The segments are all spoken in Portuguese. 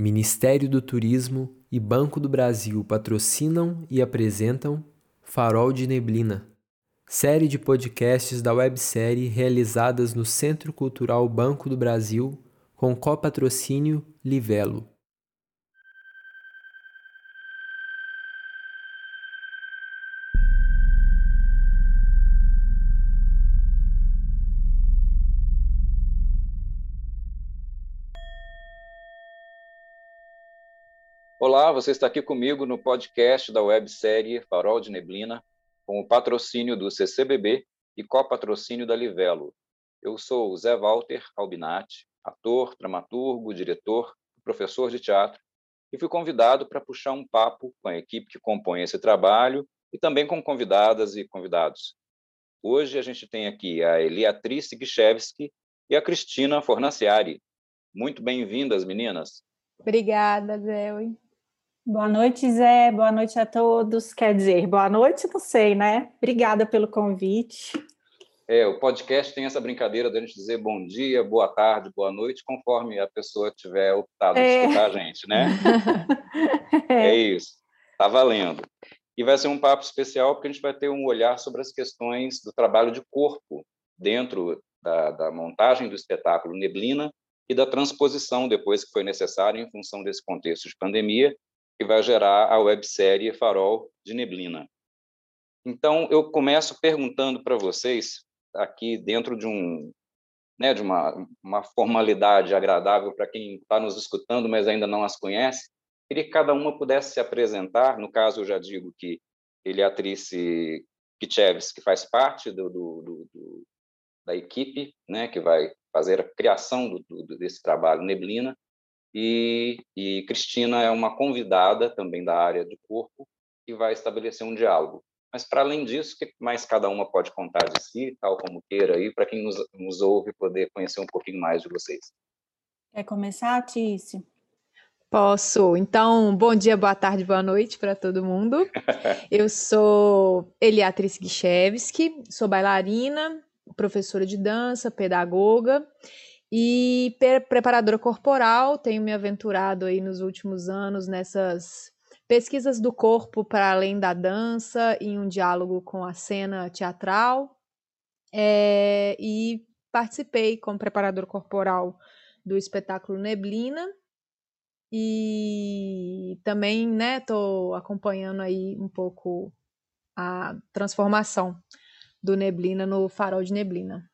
Ministério do Turismo e Banco do Brasil patrocinam e apresentam Farol de Neblina, série de podcasts da websérie realizadas no Centro Cultural Banco do Brasil com copatrocínio Livelo. Olá, você está aqui comigo no podcast da websérie Farol de Neblina, com o patrocínio do CCBB e copatrocínio da Livelo. Eu sou Zé Walter Albinati, ator, dramaturgo, diretor, professor de teatro, e fui convidado para puxar um papo com a equipe que compõe esse trabalho e também com convidadas e convidados. Hoje a gente tem aqui a Eliatrice Gichevski e a Cristina Fornaciari. Muito bem-vindas, meninas. Obrigada, Zé. Boa noite, Zé. Boa noite a todos. Quer dizer, boa noite, não sei, né? Obrigada pelo convite. É, o podcast tem essa brincadeira de a gente dizer bom dia, boa tarde, boa noite, conforme a pessoa tiver optado é. escutar a gente, né? é. é isso. Tá valendo. E vai ser um papo especial porque a gente vai ter um olhar sobre as questões do trabalho de corpo dentro da, da montagem do espetáculo Neblina e da transposição depois que foi necessário em função desse contexto de pandemia que vai gerar a websérie Farol de Neblina. Então, eu começo perguntando para vocês, aqui dentro de, um, né, de uma, uma formalidade agradável para quem está nos escutando, mas ainda não as conhece, queria que cada uma pudesse se apresentar. No caso, eu já digo que ele é Kicheves, que faz parte do, do, do, da equipe né, que vai fazer a criação desse trabalho Neblina. E, e Cristina é uma convidada também da área de corpo que vai estabelecer um diálogo. Mas, para além disso, o que mais cada uma pode contar de si, tal como queira, aí, para quem nos, nos ouve poder conhecer um pouquinho mais de vocês? Quer começar, Tício? Posso. Então, bom dia, boa tarde, boa noite para todo mundo. Eu sou Eliatriz Gichevski, sou bailarina, professora de dança, pedagoga e preparadora corporal, tenho me aventurado aí nos últimos anos nessas pesquisas do corpo para além da dança, em um diálogo com a cena teatral. É, e participei como preparador corporal do espetáculo Neblina. E também, né, acompanhando aí um pouco a transformação do Neblina no Farol de Neblina.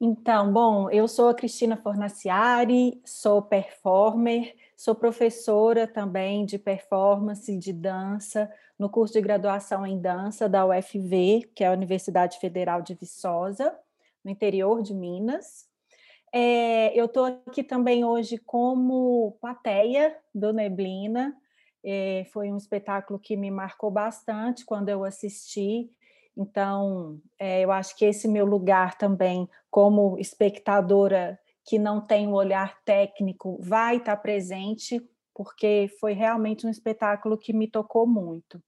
Então, bom, eu sou a Cristina Fornaciari, sou performer, sou professora também de performance, de dança, no curso de graduação em dança da UFV, que é a Universidade Federal de Viçosa, no interior de Minas. É, eu estou aqui também hoje como plateia do Neblina. É, foi um espetáculo que me marcou bastante quando eu assisti então, é, eu acho que esse meu lugar também, como espectadora que não tem o um olhar técnico, vai estar presente, porque foi realmente um espetáculo que me tocou muito.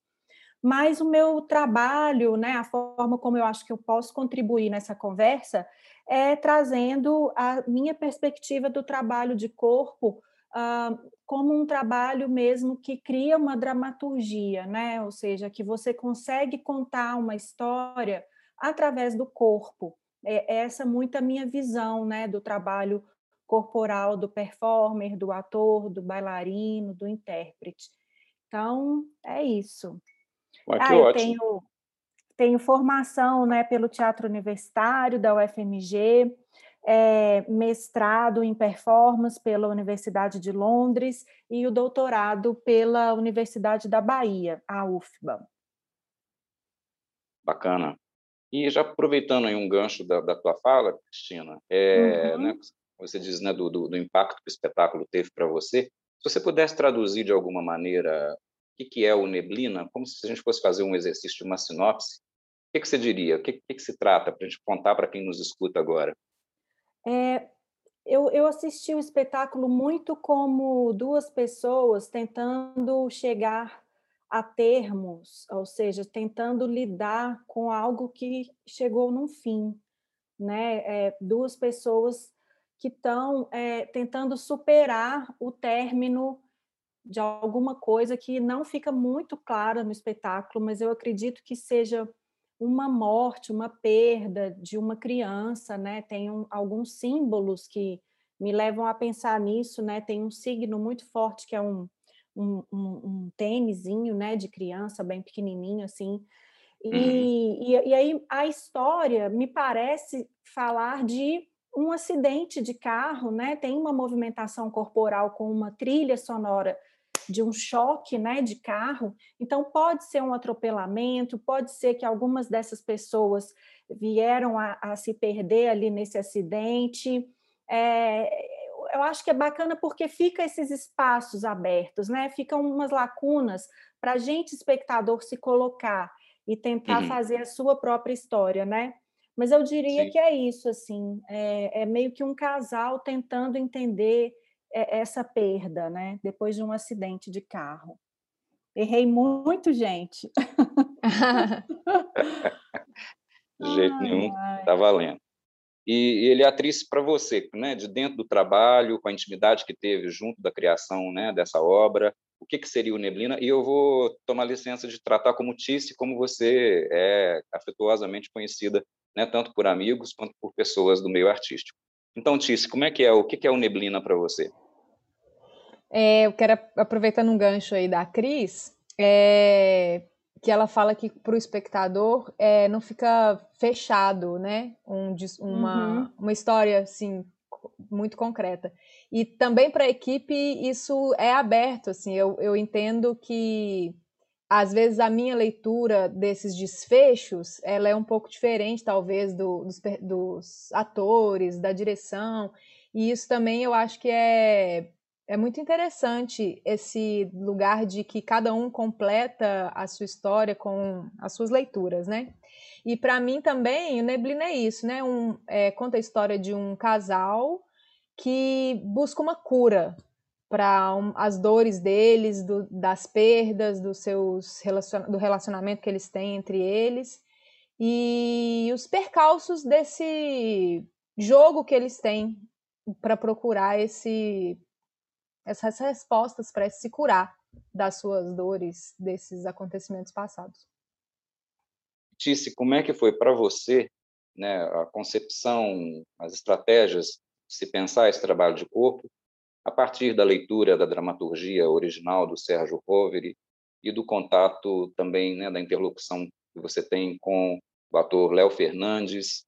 Mas o meu trabalho, né, a forma como eu acho que eu posso contribuir nessa conversa, é trazendo a minha perspectiva do trabalho de corpo uh, como um trabalho mesmo que cria uma dramaturgia, né? Ou seja, que você consegue contar uma história através do corpo. É essa muito a minha visão, né, do trabalho corporal do performer, do ator, do bailarino, do intérprete. Então, é isso. Ué, ah, eu ótimo. tenho, tenho formação né, pelo Teatro Universitário da UFMG, é, mestrado em performance pela Universidade de Londres e o doutorado pela Universidade da Bahia, a UFBA. Bacana. E já aproveitando aí um gancho da, da tua fala, Cristina, é, uhum. né, você diz né, do, do, do, impacto que o espetáculo teve para você, se você pudesse traduzir de alguma maneira o que, que é o Neblina, como se a gente fosse fazer um exercício de uma sinopse, o que, que você diria? O que, que, que se trata para a gente contar para quem nos escuta agora? É, eu, eu assisti o espetáculo muito como duas pessoas tentando chegar a termos, ou seja, tentando lidar com algo que chegou num fim, né? É, duas pessoas que estão é, tentando superar o término de alguma coisa que não fica muito clara no espetáculo, mas eu acredito que seja uma morte, uma perda de uma criança, né? Tem um, alguns símbolos que me levam a pensar nisso, né? Tem um signo muito forte que é um, um, um, um tênisinho, né? De criança, bem pequenininho, assim. E, uhum. e, e aí a história me parece falar de um acidente de carro, né? Tem uma movimentação corporal com uma trilha sonora de um choque né, de carro. Então, pode ser um atropelamento, pode ser que algumas dessas pessoas vieram a, a se perder ali nesse acidente. É, eu acho que é bacana porque fica esses espaços abertos, né? Ficam umas lacunas para a gente, espectador, se colocar e tentar uhum. fazer a sua própria história, né? Mas eu diria Sim. que é isso, assim, é, é meio que um casal tentando entender essa perda, né? Depois de um acidente de carro. Errei muito, gente. de jeito nenhum, está valendo. E, ele é atriz para você, né? De dentro do trabalho, com a intimidade que teve junto da criação, né? Dessa obra, o que, que seria o Neblina? E eu vou tomar licença de tratar como Tice, como você é afetuosamente conhecida, né? Tanto por amigos quanto por pessoas do meio artístico. Então, Tice, como é que é? O que, que é o Neblina para você? É, eu quero, aproveitando um gancho aí da Cris, é, que ela fala que para o espectador é, não fica fechado, né? Um, uma, uhum. uma história assim muito concreta. E também para a equipe isso é aberto, assim, eu, eu entendo que às vezes a minha leitura desses desfechos ela é um pouco diferente, talvez, do, dos, dos atores, da direção, e isso também eu acho que é é muito interessante esse lugar de que cada um completa a sua história com as suas leituras, né? E para mim também, o Neblina é isso, né? Um, é, conta a história de um casal que busca uma cura para um, as dores deles, do, das perdas, dos seus relacion, do relacionamento que eles têm entre eles e os percalços desse jogo que eles têm para procurar esse essas respostas para se curar das suas dores, desses acontecimentos passados. Tice, como é que foi para você né, a concepção, as estratégias de se pensar esse trabalho de corpo a partir da leitura da dramaturgia original do Sérgio Roveri e do contato também né, da interlocução que você tem com o ator Léo Fernandes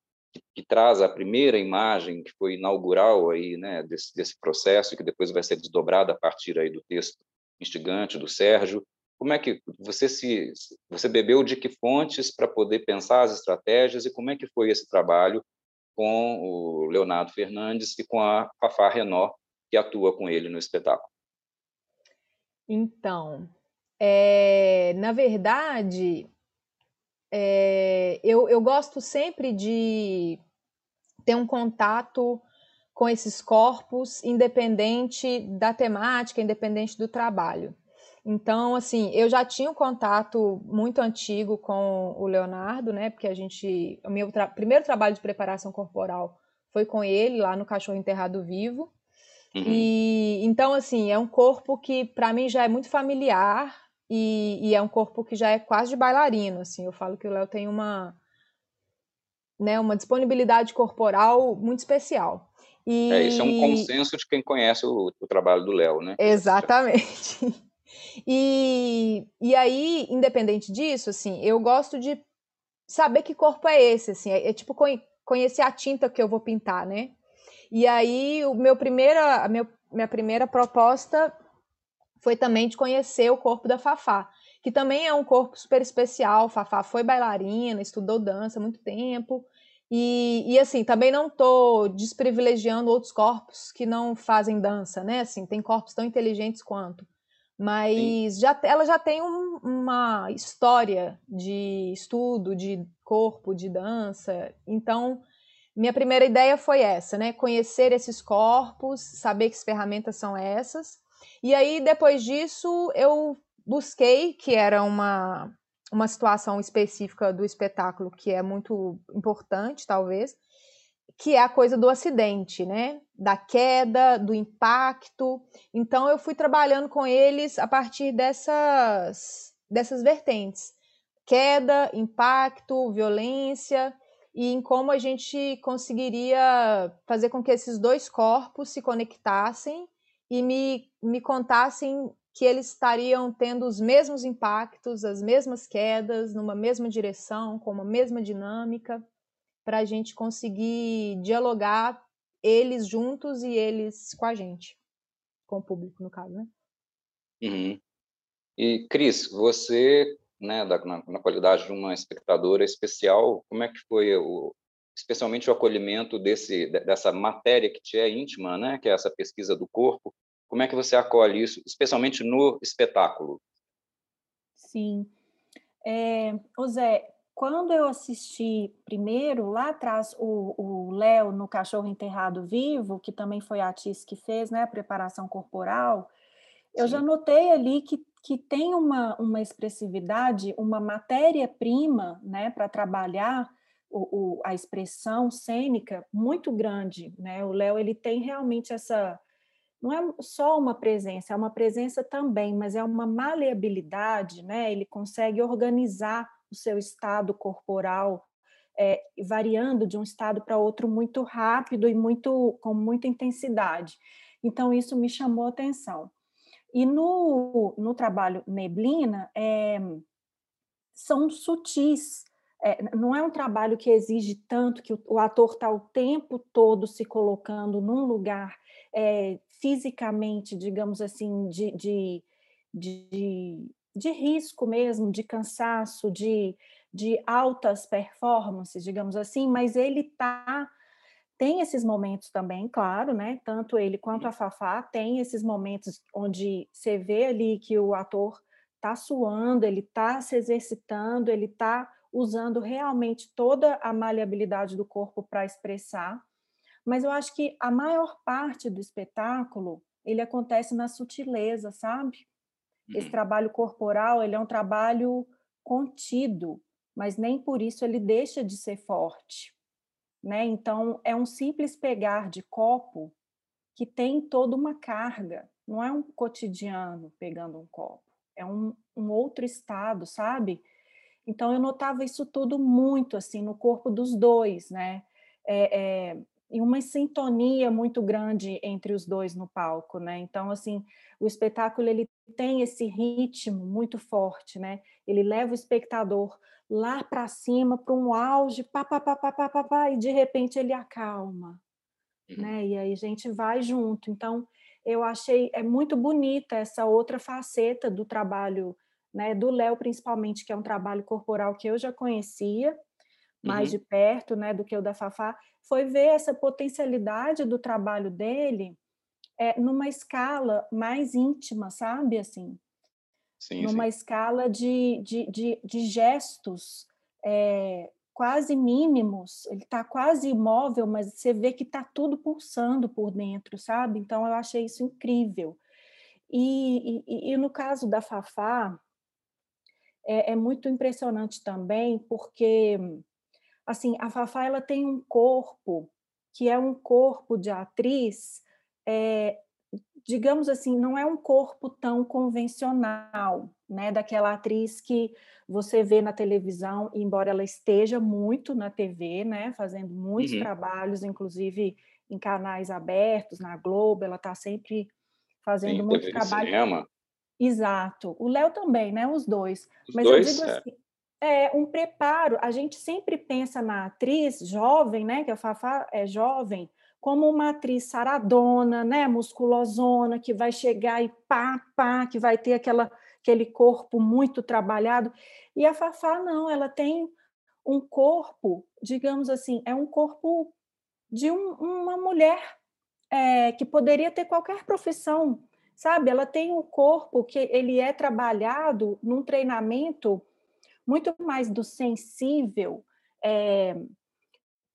que, traz a primeira imagem que foi inaugural aí, né, desse, desse processo que depois vai ser desdobrada a partir aí do texto instigante do Sérgio. Como é que você se você bebeu de que fontes para poder pensar as estratégias e como é que foi esse trabalho com o Leonardo Fernandes e com a Fafá Renó, que atua com ele no espetáculo? Então, é, na verdade, é, eu, eu gosto sempre de ter um contato com esses corpos, independente da temática, independente do trabalho. Então, assim, eu já tinha um contato muito antigo com o Leonardo, né? Porque a gente. O meu tra primeiro trabalho de preparação corporal foi com ele, lá no Cachorro Enterrado Vivo. Uhum. E então, assim, é um corpo que para mim já é muito familiar, e, e, é um corpo que já é quase de bailarino, assim. Eu falo que o Léo tem uma, né, uma disponibilidade corporal muito especial. E... É, isso é um consenso de quem conhece o, o trabalho do Léo, né? Exatamente. E, e aí, independente disso, assim, eu gosto de saber que corpo é esse, assim, é, é tipo conhecer a tinta que eu vou pintar, né? E aí, o meu primeira, a meu, minha primeira proposta foi também de conhecer o corpo da Fafá, que também é um corpo super especial. Fafá foi bailarina, estudou dança há muito tempo. E, e assim, também não estou desprivilegiando outros corpos que não fazem dança, né? Assim, tem corpos tão inteligentes quanto. Mas já, ela já tem um, uma história de estudo, de corpo, de dança. Então, minha primeira ideia foi essa, né? Conhecer esses corpos, saber que ferramentas são essas e aí, depois disso, eu busquei, que era uma, uma situação específica do espetáculo que é muito importante, talvez, que é a coisa do acidente, né? Da queda, do impacto. Então eu fui trabalhando com eles a partir dessas dessas vertentes: queda, impacto, violência e em como a gente conseguiria fazer com que esses dois corpos se conectassem e me, me contassem que eles estariam tendo os mesmos impactos, as mesmas quedas, numa mesma direção, com uma mesma dinâmica, para a gente conseguir dialogar eles juntos e eles com a gente, com o público, no caso, né? Uhum. E, Cris, você, né, na, na, qualidade de uma espectadora especial, como é que foi, o, especialmente o acolhimento desse, dessa matéria que te é íntima, né, que é essa pesquisa do corpo, como é que você acolhe isso, especialmente no espetáculo? Sim. É, Zé, quando eu assisti primeiro, lá atrás, o Léo no Cachorro Enterrado Vivo, que também foi a Atis que fez, né, a preparação corporal, eu Sim. já notei ali que, que tem uma, uma expressividade, uma matéria-prima, né, para trabalhar o, o, a expressão cênica muito grande, né? O Léo ele tem realmente essa não é só uma presença, é uma presença também, mas é uma maleabilidade, né? Ele consegue organizar o seu estado corporal, é, variando de um estado para outro muito rápido e muito com muita intensidade. Então isso me chamou atenção. E no, no trabalho Neblina é, são sutis. É, não é um trabalho que exige tanto que o, o ator está o tempo todo se colocando num lugar é, fisicamente, digamos assim, de, de, de, de, risco mesmo, de cansaço, de, de altas performances, digamos assim, mas ele tá tem esses momentos também, claro, né? Tanto ele quanto a Fafá tem esses momentos onde você vê ali que o ator está suando, ele está se exercitando, ele está usando realmente toda a maleabilidade do corpo para expressar mas eu acho que a maior parte do espetáculo ele acontece na sutileza, sabe? Esse uhum. trabalho corporal ele é um trabalho contido, mas nem por isso ele deixa de ser forte, né? Então é um simples pegar de copo que tem toda uma carga, não é um cotidiano pegando um copo, é um, um outro estado, sabe? Então eu notava isso tudo muito assim no corpo dos dois, né? É, é, e uma sintonia muito grande entre os dois no palco, né? Então, assim, o espetáculo ele tem esse ritmo muito forte, né? Ele leva o espectador lá para cima para um auge, pá, pá, pá, pá, pá, pá, pá, e de repente ele acalma, uhum. né? E aí a gente vai junto. Então, eu achei é muito bonita essa outra faceta do trabalho, né? Do Léo principalmente, que é um trabalho corporal que eu já conhecia mais uhum. de perto, né? Do que o da Fafá foi ver essa potencialidade do trabalho dele é, numa escala mais íntima, sabe? Assim, sim, numa sim. escala de, de, de, de gestos é, quase mínimos. Ele está quase imóvel, mas você vê que está tudo pulsando por dentro, sabe? Então, eu achei isso incrível. E, e, e no caso da Fafá, é, é muito impressionante também, porque assim, a Fafá ela tem um corpo que é um corpo de atriz, é, digamos assim, não é um corpo tão convencional, né, daquela atriz que você vê na televisão, embora ela esteja muito na TV, né, fazendo muitos uhum. trabalhos, inclusive em canais abertos, na Globo, ela está sempre fazendo Sim, muito trabalho. Cinema. Exato. O Léo também, né? Os dois. Os Mas dois, eu digo é. assim, é um preparo. A gente sempre pensa na atriz jovem, né? Que a Fafá é jovem, como uma atriz saradona, né? Musculosona, que vai chegar e pá, pá, que vai ter aquela, aquele corpo muito trabalhado. E a Fafá não, ela tem um corpo, digamos assim, é um corpo de um, uma mulher é, que poderia ter qualquer profissão, sabe? Ela tem um corpo que ele é trabalhado num treinamento muito mais do sensível, é,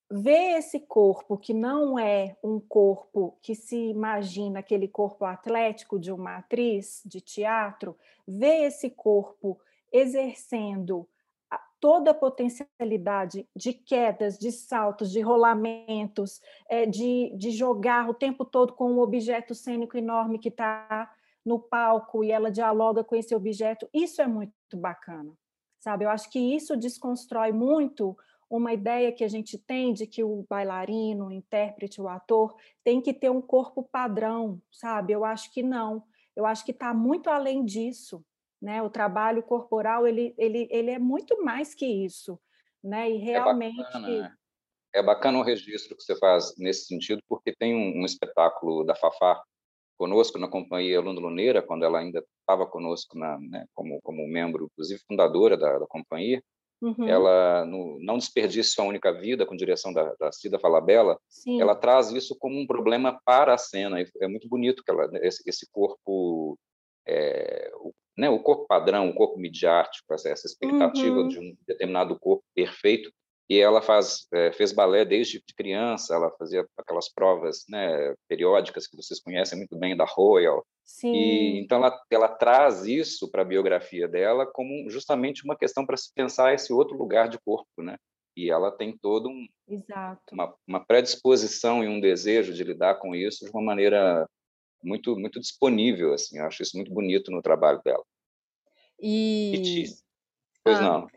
ver esse corpo que não é um corpo que se imagina aquele corpo atlético de uma atriz de teatro, ver esse corpo exercendo toda a potencialidade de quedas, de saltos, de rolamentos, é, de, de jogar o tempo todo com um objeto cênico enorme que está no palco e ela dialoga com esse objeto. Isso é muito bacana, sabe? Eu acho que isso desconstrói muito uma ideia que a gente tem de que o bailarino, o intérprete, o ator tem que ter um corpo padrão, sabe? Eu acho que não. Eu acho que está muito além disso, né? O trabalho corporal ele, ele, ele é muito mais que isso, né? E realmente é bacana, é bacana o registro que você faz nesse sentido, porque tem um, um espetáculo da Fafá conosco na companhia Luna Luneira, quando ela ainda estava conosco na, né, como, como membro, inclusive fundadora da, da companhia, Uhum. Ela no, não desperdice sua única vida com direção da, da Cida Falabella. Sim. Ela traz isso como um problema para a cena. é muito bonito que ela esse, esse corpo, é, o, né, o corpo padrão, o corpo midiático, essa, expectativa uhum. de um determinado corpo perfeito, e ela faz, é, fez balé desde criança, ela fazia aquelas provas né, periódicas que vocês conhecem muito bem da Royal. Sim. E, então ela, ela traz isso para a biografia dela como justamente uma questão para se pensar esse outro lugar de corpo, né? E ela tem todo um uma, uma predisposição e um desejo de lidar com isso de uma maneira muito muito disponível, assim. Eu acho isso muito bonito no trabalho dela. E, e pois ah. não.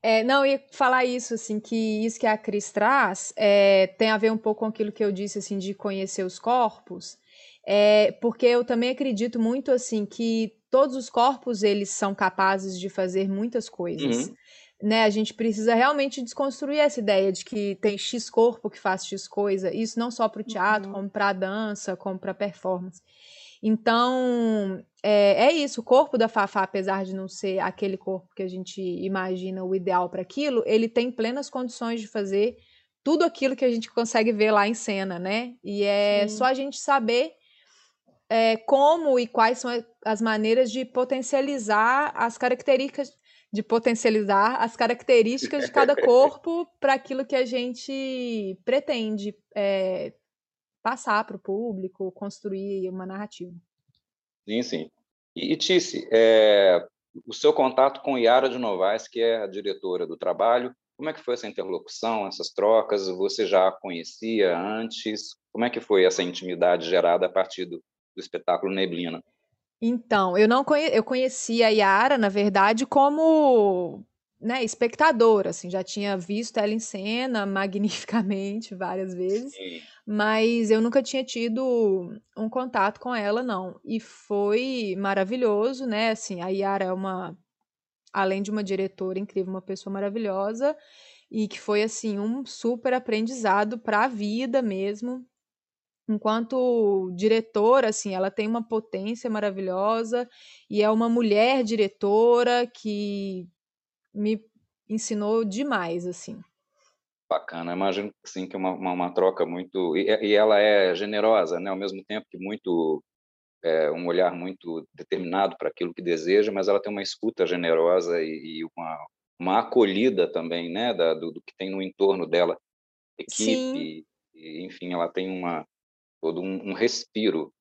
É, não, ia falar isso, assim, que isso que a Cris traz é, tem a ver um pouco com aquilo que eu disse, assim, de conhecer os corpos, é, porque eu também acredito muito, assim, que todos os corpos, eles são capazes de fazer muitas coisas. Uhum. Né, a gente precisa realmente desconstruir essa ideia de que tem X corpo que faz X coisa, isso não só para o teatro, uhum. como para a dança, como para a performance. Então, é, é, isso. O corpo da Fafá, apesar de não ser aquele corpo que a gente imagina o ideal para aquilo, ele tem plenas condições de fazer tudo aquilo que a gente consegue ver lá em cena, né? E é Sim. só a gente saber é, como e quais são as maneiras de potencializar as características de potencializar as características de cada corpo para aquilo que a gente pretende é, passar para o público, construir uma narrativa. Sim, sim. E, e Tice, é, o seu contato com Yara de Novaes, que é a diretora do trabalho, como é que foi essa interlocução, essas trocas? Você já a conhecia antes? Como é que foi essa intimidade gerada a partir do, do espetáculo Neblina? Então, eu não conhe... eu conhecia a Yara, na verdade, como né, espectadora, assim, já tinha visto ela em cena magnificamente várias vezes, Sim. mas eu nunca tinha tido um contato com ela, não. E foi maravilhoso, né? Assim, a Yara é uma, além de uma diretora incrível, uma pessoa maravilhosa e que foi assim um super aprendizado para a vida mesmo. Enquanto diretora, assim, ela tem uma potência maravilhosa e é uma mulher diretora que me ensinou demais, assim. Bacana, imagino sim que é uma, uma, uma troca muito e, e, ela é generosa, né? Ao mesmo tempo que muito é, um olhar muito determinado para aquilo que deseja, mas ela tem uma escuta generosa e, e uma, uma acolhida também, né? Da, do, do, que tem no entorno dela, equipe, e, enfim, ela tem uma todo um, um respiro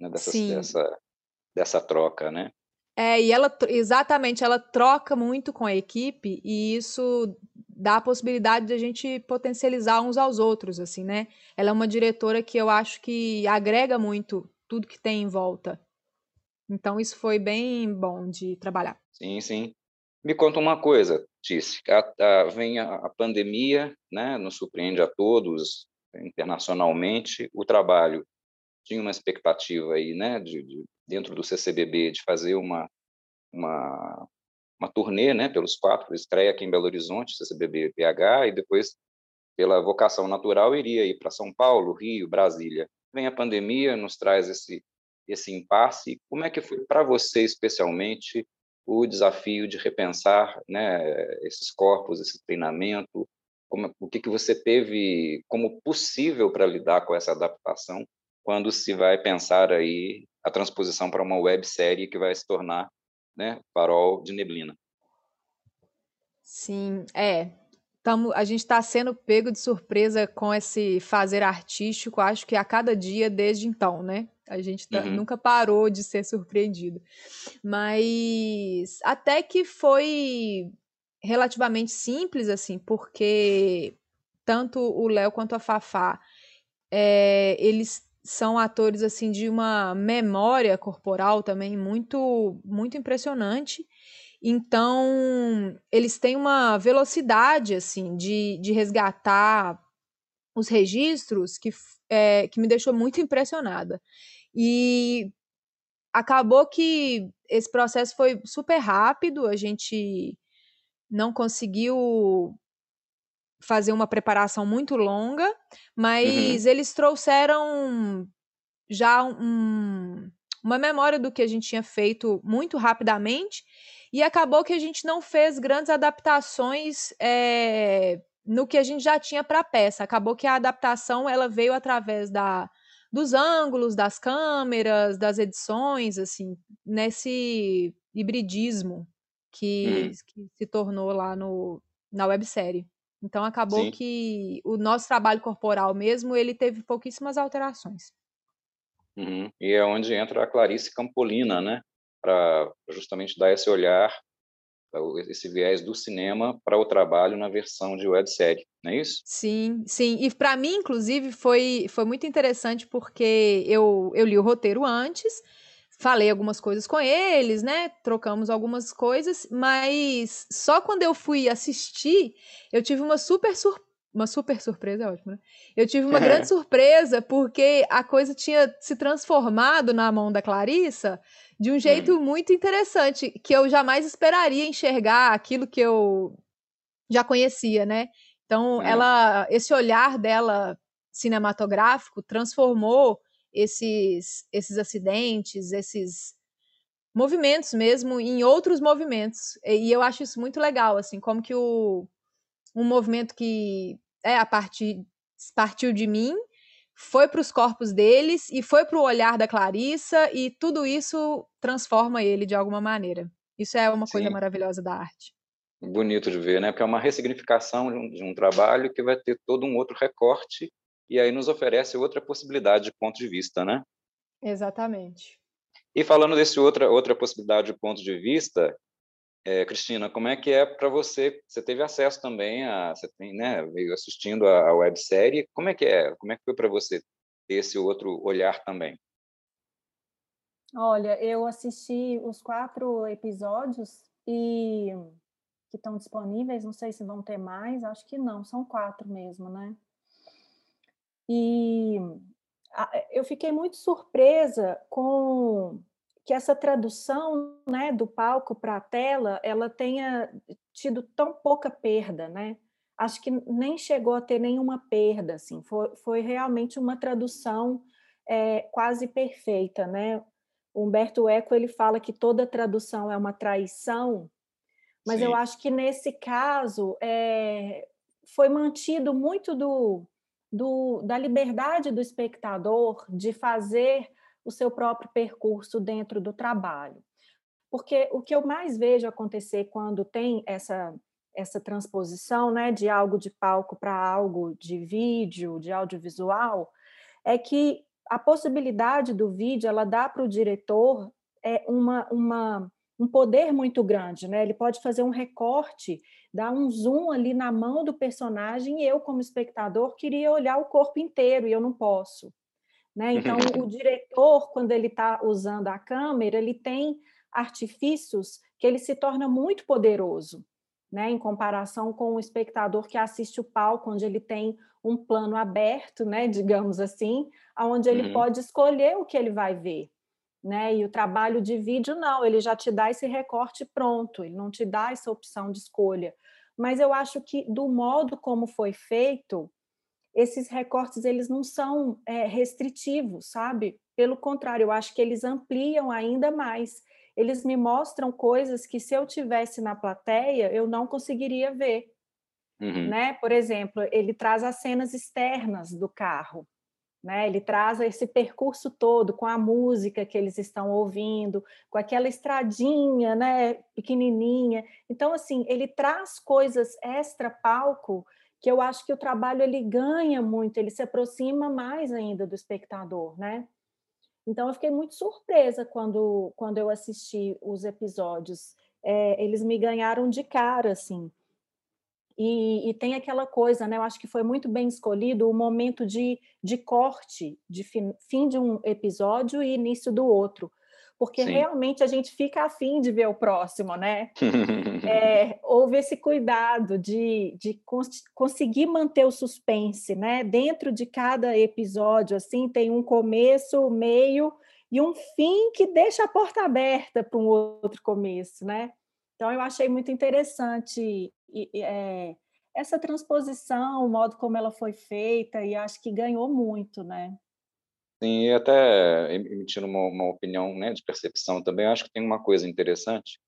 né? dessa, dessa dessa troca, né? É, e ela, exatamente, ela troca muito com a equipe e isso dá a possibilidade de a gente potencializar uns aos outros, assim, né? Ela é uma diretora que eu acho que agrega muito tudo que tem em volta. Então, isso foi bem bom de trabalhar. Sim, sim. Me conta uma coisa, Tice. vem a, a pandemia, né? Nos surpreende a todos internacionalmente. O trabalho tinha uma expectativa aí, né? De, de dentro do CCBB de fazer uma uma uma turnê, né, pelos quatro, estreia aqui em Belo Horizonte, CCBB PH, e depois, pela vocação natural, iria ir para São Paulo, Rio, Brasília. Vem a pandemia, nos traz esse esse impasse. Como é que foi para você, especialmente, o desafio de repensar né, esses corpos, esse treinamento? Como, o que, que você teve como possível para lidar com essa adaptação quando se vai pensar aí a transposição para uma websérie que vai se tornar né, Farol de Neblina. Sim, é. Tamo, a gente está sendo pego de surpresa com esse fazer artístico, acho que a cada dia desde então, né? A gente tá, uhum. nunca parou de ser surpreendido. Mas até que foi relativamente simples, assim, porque tanto o Léo quanto a Fafá, é, eles são atores assim de uma memória corporal também muito muito impressionante. Então, eles têm uma velocidade assim de, de resgatar os registros que, é, que me deixou muito impressionada. E acabou que esse processo foi super rápido, a gente não conseguiu fazer uma preparação muito longa, mas uhum. eles trouxeram já um, uma memória do que a gente tinha feito muito rapidamente e acabou que a gente não fez grandes adaptações é, no que a gente já tinha para a peça. Acabou que a adaptação ela veio através da dos ângulos, das câmeras, das edições, assim, nesse hibridismo que, hum. que se tornou lá no, na websérie. Então acabou Sim. que o nosso trabalho corporal mesmo, ele teve pouquíssimas alterações. Uhum. E é onde entra a Clarice Campolina, né? Para justamente dar esse olhar, esse viés do cinema para o trabalho na versão de websérie, não é isso? Sim, sim. E para mim, inclusive, foi, foi muito interessante porque eu, eu li o roteiro antes, falei algumas coisas com eles, né? Trocamos algumas coisas, mas só quando eu fui assistir, eu tive uma super surpresa. Uma super surpresa, é ótimo, né? Eu tive uma grande surpresa porque a coisa tinha se transformado na mão da Clarissa de um jeito hum. muito interessante, que eu jamais esperaria enxergar aquilo que eu já conhecia, né? Então, hum. ela, esse olhar dela cinematográfico transformou esses, esses acidentes, esses movimentos mesmo em outros movimentos. E eu acho isso muito legal, assim, como que o, um movimento que é a partir partiu de mim, foi para os corpos deles e foi para o olhar da Clarissa e tudo isso transforma ele de alguma maneira. Isso é uma Sim. coisa maravilhosa da arte. Bonito de ver, né? Porque é uma ressignificação de um, de um trabalho que vai ter todo um outro recorte e aí nos oferece outra possibilidade de ponto de vista, né? Exatamente. E falando desse outra outra possibilidade de ponto de vista, é, Cristina, como é que é para você? Você teve acesso também a, você tem, né, veio assistindo a, a websérie. Como é que é? Como é que foi para você ter esse outro olhar também? Olha, eu assisti os quatro episódios e que estão disponíveis. Não sei se vão ter mais. Acho que não. São quatro mesmo, né? E eu fiquei muito surpresa com que essa tradução né, do palco para a tela ela tenha tido tão pouca perda, né? Acho que nem chegou a ter nenhuma perda, assim. Foi, foi realmente uma tradução é, quase perfeita, né? O Humberto Eco ele fala que toda tradução é uma traição, mas Sim. eu acho que nesse caso é, foi mantido muito do do, da liberdade do espectador de fazer o seu próprio percurso dentro do trabalho. Porque o que eu mais vejo acontecer quando tem essa, essa transposição né, de algo de palco para algo de vídeo, de audiovisual, é que a possibilidade do vídeo ela dá para o diretor é uma, uma um poder muito grande, né? Ele pode fazer um recorte, dar um zoom ali na mão do personagem e eu, como espectador, queria olhar o corpo inteiro e eu não posso. Né? Então, o diretor, quando ele está usando a câmera, ele tem artifícios que ele se torna muito poderoso, né? em comparação com o espectador que assiste o palco, onde ele tem um plano aberto, né? digamos assim, onde ele uhum. pode escolher o que ele vai ver né? E o trabalho de vídeo não, ele já te dá esse recorte pronto, ele não te dá essa opção de escolha. Mas eu acho que do modo como foi feito, esses recortes eles não são é, restritivos, sabe? Pelo contrário, eu acho que eles ampliam ainda mais. Eles me mostram coisas que se eu tivesse na plateia eu não conseguiria ver. Uhum. Né? Por exemplo, ele traz as cenas externas do carro. Né? Ele traz esse percurso todo com a música que eles estão ouvindo, com aquela estradinha, né, pequenininha. Então, assim, ele traz coisas extra palco que eu acho que o trabalho ele ganha muito, ele se aproxima mais ainda do espectador, né? Então, eu fiquei muito surpresa quando, quando eu assisti os episódios. é, eles me ganharam de cara, assim. E, e, tem aquela coisa, né? Eu acho que foi muito bem escolhido o momento de, de corte, de fim, fim de um episódio e início do outro, porque Sim. realmente a gente fica afim de ver o próximo, né? é, houve esse cuidado de, de cons conseguir manter o suspense, né? Dentro de cada episódio, assim, tem um começo, meio e um fim que deixa a porta aberta para um outro começo, né? Então, eu achei muito interessante é, essa transposição, o modo como ela foi feita, e acho que ganhou muito, né? Sim, e até emitindo uma, uma opinião né, de percepção também, acho que tem uma coisa interessante.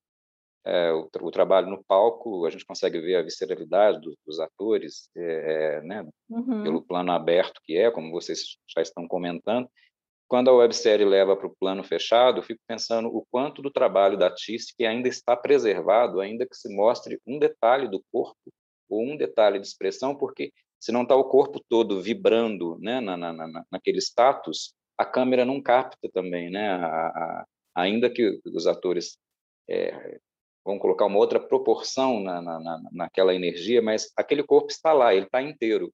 É, o, o, trabalho no palco, a gente consegue ver a visceralidade dos, dos atores, é, né, uhum. pelo plano aberto que é, como vocês já estão comentando, quando a websérie leva para o plano fechado, fico pensando o quanto do trabalho da Tice que ainda está preservado, ainda que se mostre um detalhe do corpo ou um detalhe de expressão, porque se não está o corpo todo vibrando né, na, na, na, naquele status, a câmera não capta também, né? A, a, ainda que os atores é, vão colocar uma outra proporção na, na, naquela energia, mas aquele corpo está lá, ele está inteiro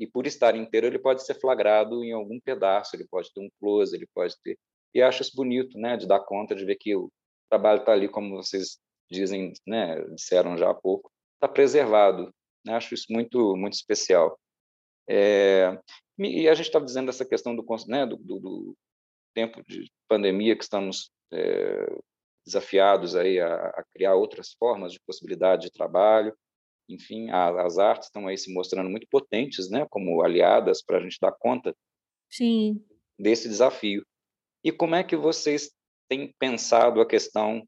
e por estar inteiro ele pode ser flagrado em algum pedaço, ele pode ter um close, ele pode ter e acho isso bonito, né, de dar conta de ver que o trabalho está ali, como vocês dizem, né, disseram já há pouco, está preservado. Né? Acho isso muito muito especial. É, e a gente estava dizendo essa questão do, né, do, do, do, tempo de pandemia que estamos é, desafiados aí a, a criar outras formas de possibilidade de trabalho enfim, a, as artes estão aí se mostrando muito potentes, né, como aliadas para a gente dar conta Sim. desse desafio. E como é que vocês têm pensado a questão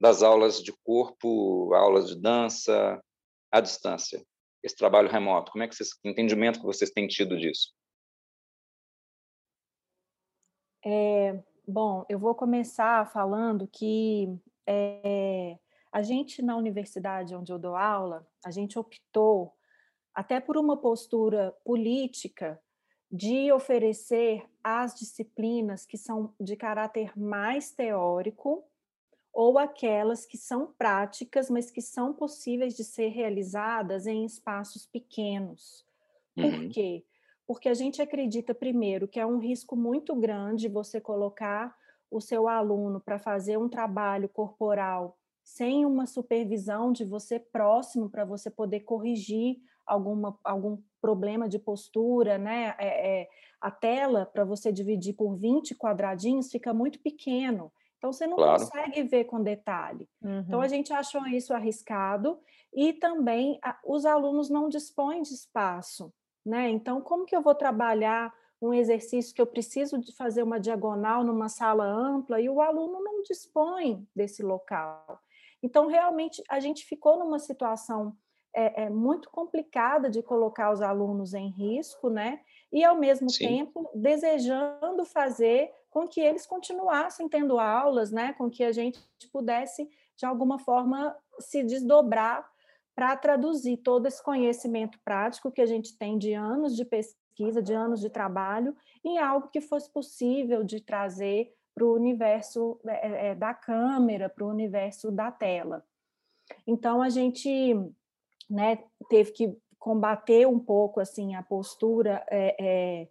das aulas de corpo, aulas de dança à distância? Esse trabalho remoto, como é que vocês, que entendimento que vocês têm tido disso? É, bom, eu vou começar falando que é, a gente, na universidade onde eu dou aula, a gente optou, até por uma postura política, de oferecer as disciplinas que são de caráter mais teórico ou aquelas que são práticas, mas que são possíveis de ser realizadas em espaços pequenos. Por uhum. quê? Porque a gente acredita, primeiro, que é um risco muito grande você colocar o seu aluno para fazer um trabalho corporal sem uma supervisão de você próximo para você poder corrigir alguma, algum problema de postura, né? É, é, a tela para você dividir por 20 quadradinhos fica muito pequeno. Então você não claro. consegue ver com detalhe. Uhum. Então a uhum. gente achou isso arriscado e também a, os alunos não dispõem de espaço, né? Então como que eu vou trabalhar um exercício que eu preciso de fazer uma diagonal numa sala ampla e o aluno não dispõe desse local. Então, realmente, a gente ficou numa situação é, é, muito complicada de colocar os alunos em risco, né? E, ao mesmo Sim. tempo, desejando fazer com que eles continuassem tendo aulas, né? Com que a gente pudesse, de alguma forma, se desdobrar para traduzir todo esse conhecimento prático que a gente tem de anos de pesquisa, de anos de trabalho, em algo que fosse possível de trazer para o universo é, é, da câmera, para o universo da tela. Então a gente né, teve que combater um pouco assim a postura é, é,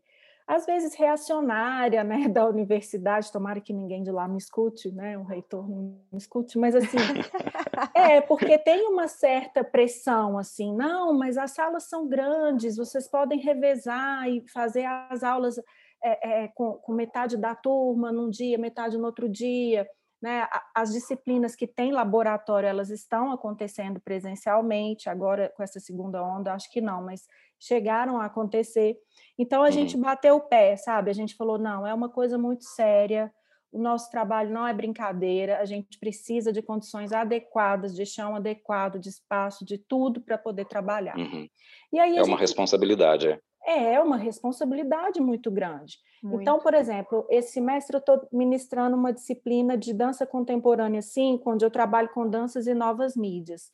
às vezes reacionária né, da universidade, tomara que ninguém de lá me escute, né, o reitor não me escute, mas assim, é, porque tem uma certa pressão, assim, não, mas as salas são grandes, vocês podem revezar e fazer as aulas é, é, com, com, metade da turma num dia, metade no outro dia. Né? As disciplinas que têm laboratório, elas estão acontecendo presencialmente, agora com essa segunda onda, acho que não, mas chegaram a acontecer. Então a uhum. gente bateu o pé, sabe? A gente falou: não, é uma coisa muito séria, o nosso trabalho não é brincadeira, a gente precisa de condições adequadas, de chão adequado, de espaço, de tudo para poder trabalhar. Uhum. E aí é uma responsabilidade, é. É, é uma responsabilidade muito grande. Muito. Então, por exemplo, esse semestre eu estou ministrando uma disciplina de dança contemporânea 5, onde eu trabalho com danças e novas mídias.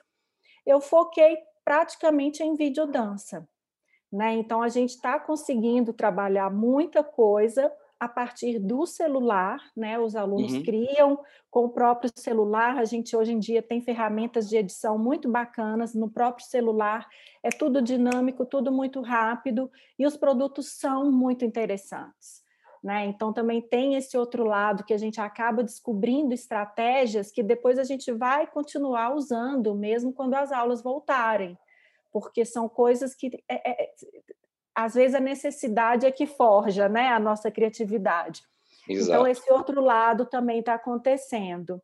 Eu foquei praticamente em videodança. Né? Então, a gente está conseguindo trabalhar muita coisa a partir do celular, né? Os alunos Uhum. criam com o próprio celular. A gente hoje em dia tem ferramentas de edição muito bacanas no próprio celular. É tudo dinâmico, tudo muito rápido e os produtos são muito interessantes. Né? Então, também tem esse outro lado que a gente acaba descobrindo estratégias que depois a gente vai continuar usando, mesmo quando as aulas voltarem, porque são coisas que é, é, às vezes a necessidade é que forja né, a nossa criatividade. Então, Exato. Então, esse outro lado também está acontecendo.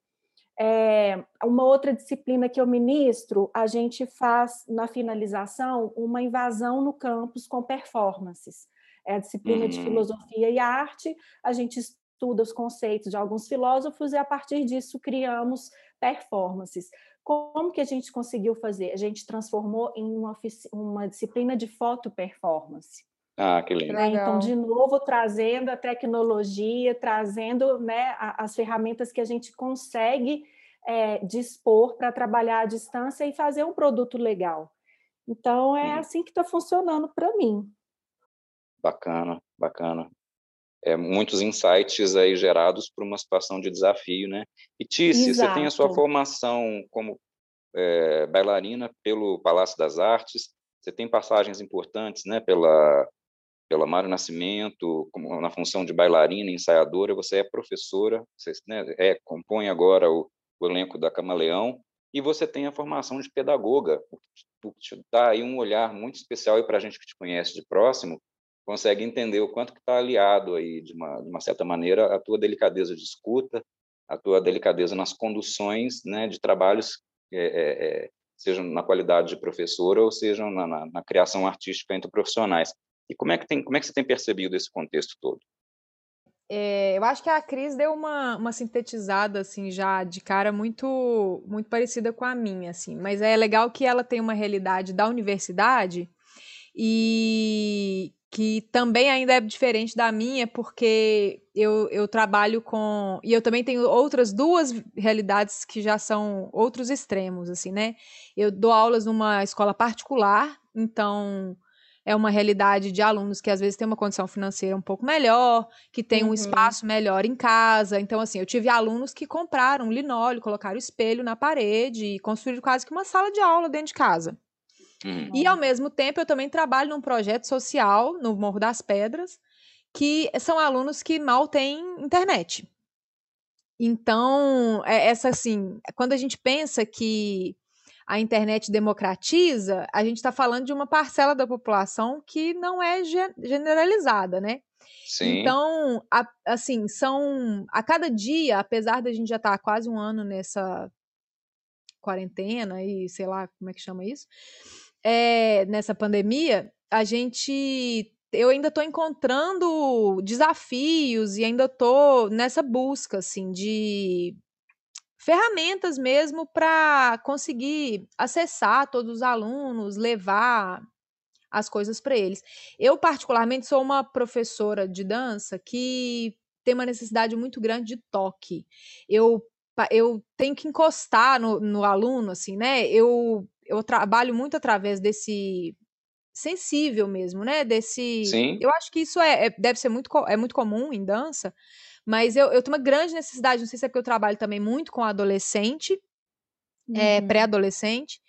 É, uma outra disciplina que eu ministro, a gente faz na finalização uma invasão no campus com performances. É a disciplina uhum. de filosofia e arte, a gente estuda os conceitos de alguns filósofos e a partir disso criamos performances. Como que a gente conseguiu fazer? A gente transformou em uma, uma disciplina de foto performance. Ah, que lindo. Né? Então, de novo, trazendo a tecnologia, trazendo né, as ferramentas que a gente consegue é, dispor para trabalhar à distância e fazer um produto legal. Então, é hum. assim que está funcionando para mim. Bacana, bacana é, muitos insights aí gerados por uma situação de desafio, né? E Tice, você tem a sua formação como é, bailarina pelo Palácio das Artes, você tem passagens importantes, né? Pela pela Mário Nascimento, como, na função de bailarina, ensaiadora, você é professora, você né, é, compõe agora o, o elenco da Camaleão, e você tem a formação de pedagoga, por te dá aí um olhar muito especial para a gente que te conhece de próximo, consegue entender o quanto que está aliado aí de uma, de uma certa maneira a tua delicadeza de escuta, a tua delicadeza nas conduções, né, de trabalhos, é, é, é, sejam na qualidade de professora ou sejam na, na, na, criação artística entre profissionais. E como é que tem, como é que você tem percebido esse contexto todo? É, eu acho que a Cris deu uma, uma sintetizada assim já de cara muito muito parecida com a minha assim, mas é legal que ela tem uma realidade da universidade e que também ainda é diferente da minha, porque eu, eu trabalho com. E eu também tenho outras duas realidades que já são outros extremos, assim, né? Eu dou aulas numa escola particular, então é uma realidade de alunos que às vezes têm uma condição financeira um pouco melhor, que tem uhum. um espaço melhor em casa. Então, assim, eu tive alunos que compraram linóleo, colocaram espelho na parede e construíram quase que uma sala de aula dentro de casa. Uhum. E, ao mesmo tempo, eu também trabalho num projeto social no Morro das Pedras, que são alunos que mal têm internet. Então, é, essa assim, quando a gente pensa que a internet democratiza, a gente está falando de uma parcela da população que não é generalizada, né? Sim. Então, a, assim, são a cada dia, apesar da gente já estar tá quase um ano nessa quarentena e sei lá como é que chama isso, é, nessa pandemia, a gente. Eu ainda estou encontrando desafios e ainda estou nessa busca, assim, de ferramentas mesmo para conseguir acessar todos os alunos, levar as coisas para eles. Eu, particularmente, sou uma professora de dança que tem uma necessidade muito grande de toque. Eu, eu tenho que encostar no, no aluno, assim, né? Eu eu trabalho muito através desse sensível mesmo, né? Desse. Sim. Eu acho que isso é, é, deve ser muito, é muito comum em dança, mas eu, eu tenho uma grande necessidade, não sei se é porque eu trabalho também muito com adolescente, é, uhum. é, pré-adolescente,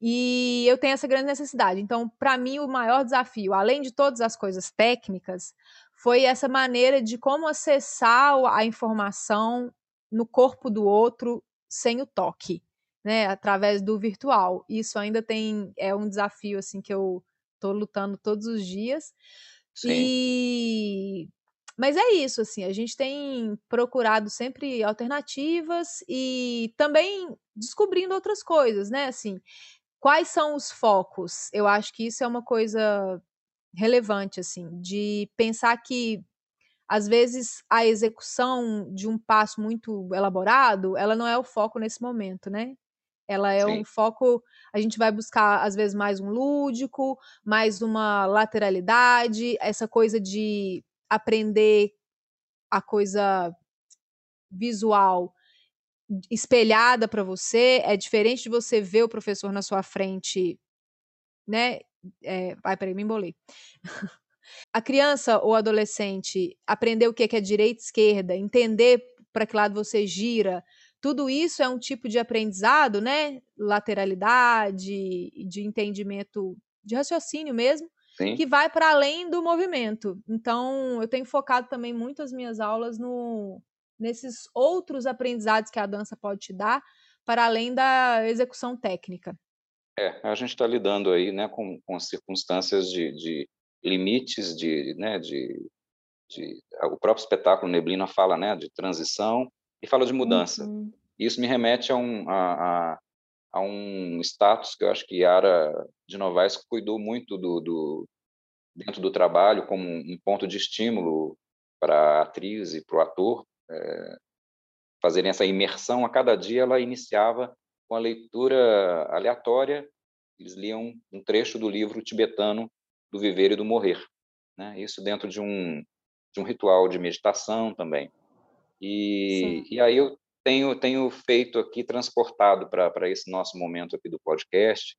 e eu tenho essa grande necessidade. Então, para mim, o maior desafio, além de todas as coisas técnicas, foi essa maneira de como acessar a informação no corpo do outro sem o toque né, através do virtual. Isso ainda tem é um desafio assim que eu estou lutando todos os dias. Sim. E mas é isso, assim, a gente tem procurado sempre alternativas e também descobrindo outras coisas, né? Assim, quais são os focos? Eu acho que isso é uma coisa relevante, assim, de pensar que às vezes a execução de um passo muito elaborado, ela não é o foco nesse momento, né? Ela é Sim. um foco. A gente vai buscar, às vezes, mais um lúdico, mais uma lateralidade, essa coisa de aprender a coisa visual espelhada para você. É diferente de você ver o professor na sua frente, né? É, ai, peraí, me embolei. A criança ou adolescente aprender o que é direita e esquerda, entender para que lado você gira, tudo isso é um tipo de aprendizado, né? Lateralidade, de entendimento, de raciocínio mesmo, Sim. que vai para além do movimento. Então, eu tenho focado também muito as minhas aulas no, nesses outros aprendizados que a dança pode te dar, para além da execução técnica. É, a gente está lidando aí né, com, com circunstâncias de, de limites, de, né, de, de, o próprio espetáculo Neblina fala né, de transição e fala de mudança. Uhum. Isso me remete a um, a, a, a, um status que eu acho que Yara de Novaes cuidou muito do, do dentro do trabalho como um ponto de estímulo para a atriz e para o ator é, fazerem essa imersão. A cada dia ela iniciava com a leitura aleatória, eles liam um trecho do livro tibetano do Viver e do Morrer. Né? Isso dentro de um, de um ritual de meditação também. E, e aí eu tenho, tenho feito aqui, transportado para esse nosso momento aqui do podcast,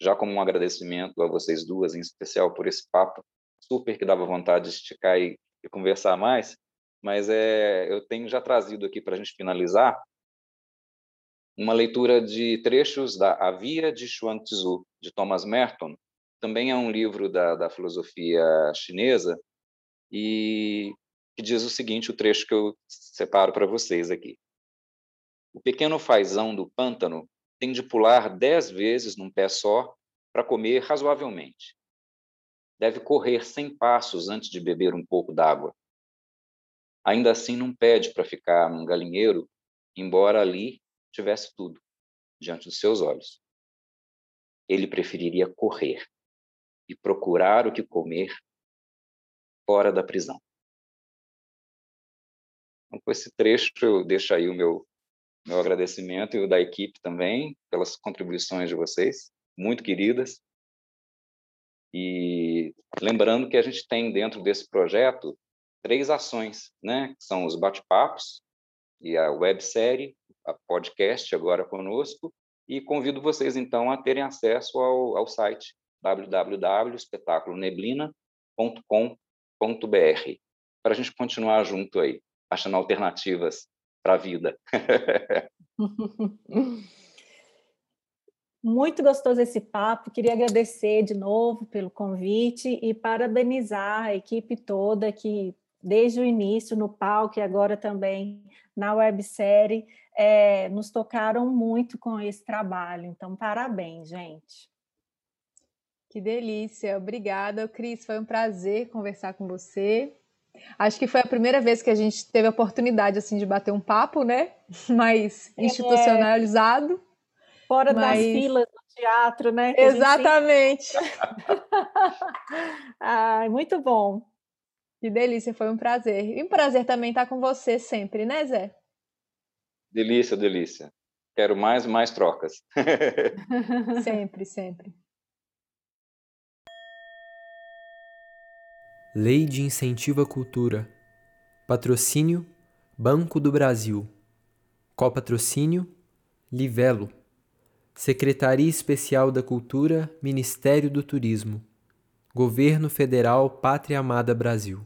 já como um agradecimento a vocês duas, em especial, por esse papo super que dava vontade de esticar e, e conversar mais, mas é, eu tenho já trazido aqui para a gente finalizar uma leitura de trechos da A Via de Xuan-Tzu, de Thomas Merton, também é um livro da, da filosofia chinesa, e que diz o seguinte, o trecho que eu separo para vocês aqui. O pequeno fazão do pântano tem de pular dez vezes num pé só para comer razoavelmente. Deve correr cem passos antes de beber um pouco d'água. Ainda assim, não pede para ficar num galinheiro, embora ali tivesse tudo diante dos seus olhos. Ele preferiria correr e procurar o que comer fora da prisão. Então, com esse trecho, eu deixo aí o meu, meu agradecimento e o da equipe também, pelas contribuições de vocês, muito queridas. E lembrando que a gente tem dentro desse projeto três ações, né? Que são os bate-papos e a websérie, a podcast agora conosco, e convido vocês então a terem acesso ao, ao site www.espetaculoneblina.com.br para a gente continuar junto aí, achando alternativas para a vida. Muito gostoso esse papo. Queria agradecer de novo pelo convite e parabenizar a equipe toda que desde o início no palco e agora também na websérie, é, nos tocaram muito com esse trabalho. Então, parabéns, gente. Que delícia, obrigada, Cris. Foi um prazer conversar com você. Acho que foi a primeira vez que a gente teve a oportunidade assim de bater um papo, né? Mais é. institucionalizado. É, fora mas... das filas do teatro, né? Exatamente. Gente... Ai, muito bom. Que delícia, foi um prazer. E um prazer também estar com você sempre, né, Zé? Delícia, delícia. Quero mais, mais trocas. sempre, sempre. Lei de Incentivo à Cultura. Patrocínio Banco do Brasil. Copatrocínio Livelo. Secretaria Especial da Cultura, Ministério do Turismo. Governo Federal Pátria Amada Brasil.